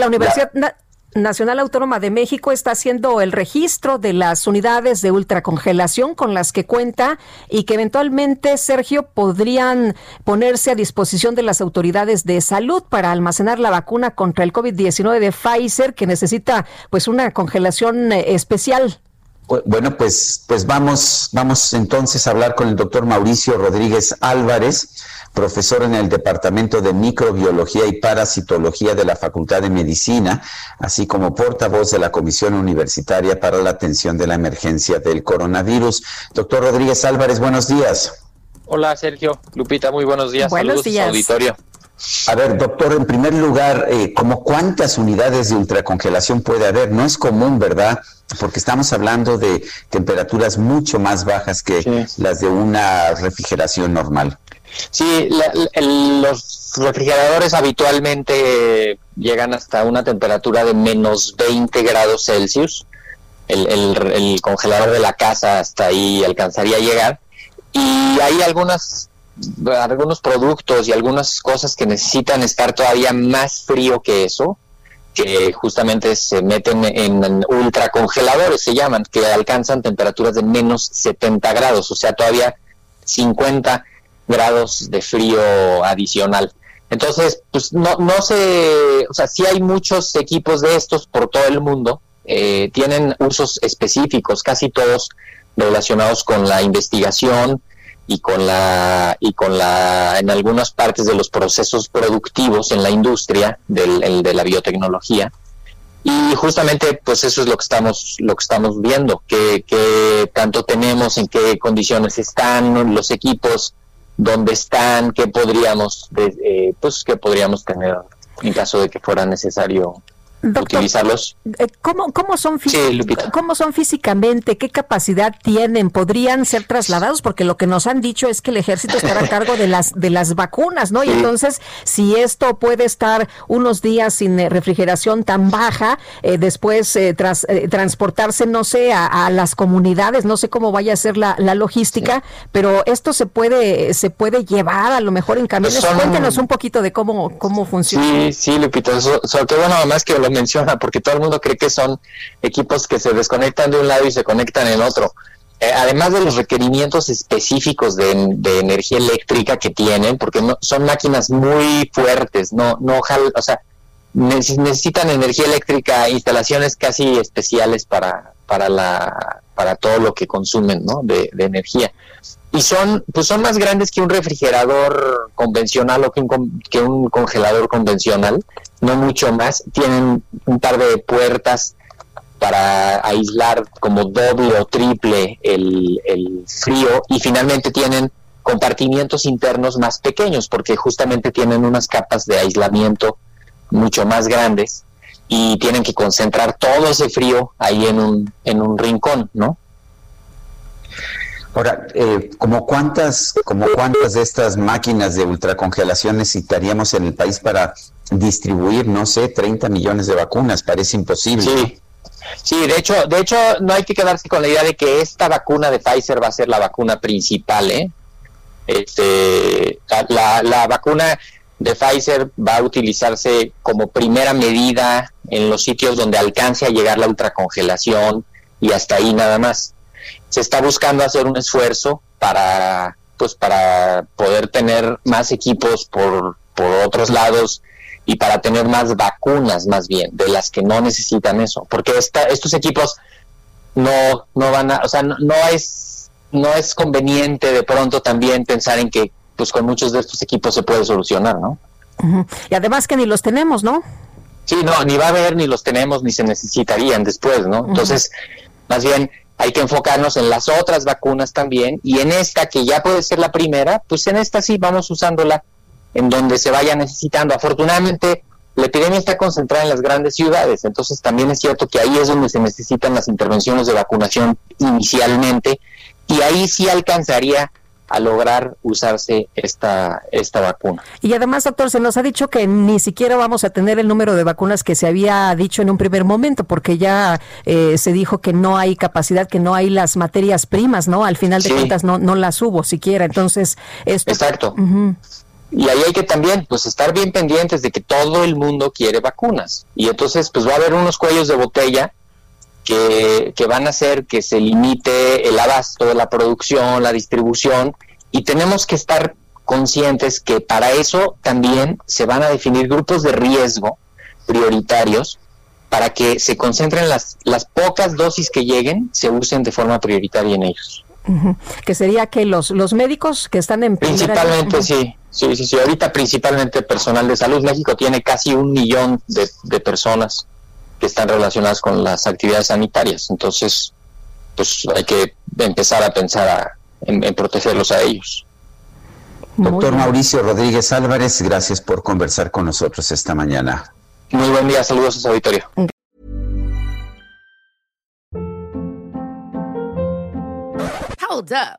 La Universidad Na- Nacional Autónoma de México está haciendo el registro de las unidades de ultracongelación con las que cuenta y que eventualmente, Sergio, podrían ponerse a disposición de las autoridades de salud para almacenar la vacuna contra el COVID-19 de Pfizer, que necesita pues una congelación eh, especial. Bu- Bueno, pues, pues vamos, vamos entonces a hablar con el doctor Mauricio Rodríguez Álvarez, profesor en el Departamento de Microbiología y Parasitología de la Facultad de Medicina, así como portavoz de la Comisión Universitaria para la Atención de la Emergencia del Coronavirus. Doctor Rodríguez Álvarez, buenos días. Hola Sergio, Lupita, muy buenos días. Buenos Saludos días. auditorio. A ver, doctor, en primer lugar, eh, ¿cómo cuántas unidades de ultracongelación puede haber? No es común, ¿verdad? Porque estamos hablando de temperaturas mucho más bajas que Sí. las de una refrigeración normal. Sí, la- los refrigeradores habitualmente llegan hasta una temperatura de menos 20 grados Celsius. El, el- el congelador de la casa hasta ahí alcanzaría a llegar. Y hay algunas algunos productos y algunas cosas que necesitan estar todavía más frío que eso, que justamente se meten en ultracongeladores, se llaman, que alcanzan temperaturas de menos 70 grados, o sea, todavía 50 grados de frío adicional. Entonces, pues no, no se, o sea, sí hay muchos equipos de estos por todo el mundo, eh, tienen usos específicos, casi todos relacionados con la investigación y con la y con la en algunas partes de los procesos productivos en la industria del, el de la biotecnología y justamente pues eso es lo que estamos lo que estamos viendo que, que tanto tenemos en qué condiciones están los equipos dónde están qué podríamos eh, pues qué podríamos tener en caso de que fuera necesario Doctor, utilizarlos eh, ¿cómo, cómo, son Sí. ¿cómo son físicamente? ¿Qué capacidad tienen? ¿Podrían ser trasladados? Porque lo que nos han dicho es que el ejército estará a cargo de las, de las vacunas, ¿no? Y Sí. entonces, si esto puede estar unos días sin eh, refrigeración tan baja, eh, después eh, tras, eh, transportarse, no sé, a, a las comunidades, no sé cómo vaya a ser la, la logística, pero esto se puede, se puede llevar a lo mejor en camiones. Son- Cuéntenos un poquito de cómo, cómo funciona. Sí, sí, Lupita, eso, sobre todo bueno, además que lo menciona, porque todo el mundo cree que son equipos que se desconectan de un lado y se conectan en otro. Eh, además de los requerimientos específicos de, energía eléctrica que tienen, porque no, son máquinas muy fuertes, no, no, o sea, neces- necesitan energía eléctrica, instalaciones casi especiales para, para la, para todo lo que consumen, ¿no? De, de energía y son pues son más grandes que un refrigerador convencional o que un, que un congelador convencional, no mucho más. Tienen un par de puertas para aislar como doble o triple el, el frío y finalmente tienen compartimientos internos más pequeños porque justamente tienen unas capas de aislamiento mucho más grandes y tienen que concentrar todo ese frío ahí en un, en un rincón, ¿no? Ahora, eh, ¿como cuántas, como cuántas de estas máquinas de ultracongelación necesitaríamos en el país para distribuir, no sé, 30 millones de vacunas? Parece imposible. Sí. Sí, de hecho, de hecho, no hay que quedarse con la idea de que esta vacuna de Pfizer va a ser la vacuna principal, ¿eh? Este, la, la vacuna de Pfizer va a utilizarse como primera medida en los sitios donde alcance a llegar la ultracongelación y hasta ahí nada más. Se está buscando hacer un esfuerzo para, pues, para poder tener más equipos por, por otros lados y para tener más vacunas más bien de las que no necesitan eso porque esta, estos equipos no no van a o sea no, no es no es conveniente de pronto también pensar en que pues con muchos de estos equipos se puede solucionar no. Y además que ni los tenemos, ¿no? sí no ni va a haber ni los tenemos ni se necesitarían después no entonces más bien hay que enfocarnos en las otras vacunas también y en esta que ya puede ser la primera pues en esta sí vamos usándola en donde se vaya necesitando. Afortunadamente, la epidemia está concentrada en las grandes ciudades, entonces también es cierto que ahí es donde se necesitan las intervenciones de vacunación inicialmente y ahí sí alcanzaría a lograr usarse esta, esta vacuna. Y además, doctor, se nos ha dicho que ni siquiera vamos a tener el número de vacunas que se había dicho en un primer momento, porque ya eh, se dijo que no hay capacidad, que no hay las materias primas, ¿no? Al final de cuentas no, no las hubo siquiera. Entonces, esto... Exacto. Y ahí hay que también pues estar bien pendientes de que todo el mundo quiere vacunas. Y entonces pues va a haber unos cuellos de botella que, van a hacer que se limite el abasto, de la producción, la distribución, y tenemos que estar conscientes que para eso también se van a definir grupos de riesgo prioritarios para que se concentren las, las pocas dosis que lleguen, se usen de forma prioritaria en ellos. Que sería que los, los médicos que están en Principalmente, sí, sí, sí, sí. Ahorita principalmente personal de salud. México tiene casi un millón de, de personas que están relacionadas con las actividades sanitarias. Entonces, pues hay que empezar a pensar en, protegerlos a ellos. Doctor Mauricio Rodríguez Álvarez, gracias por conversar con nosotros esta mañana. Muy buen día, saludos a su auditorio. Hold up,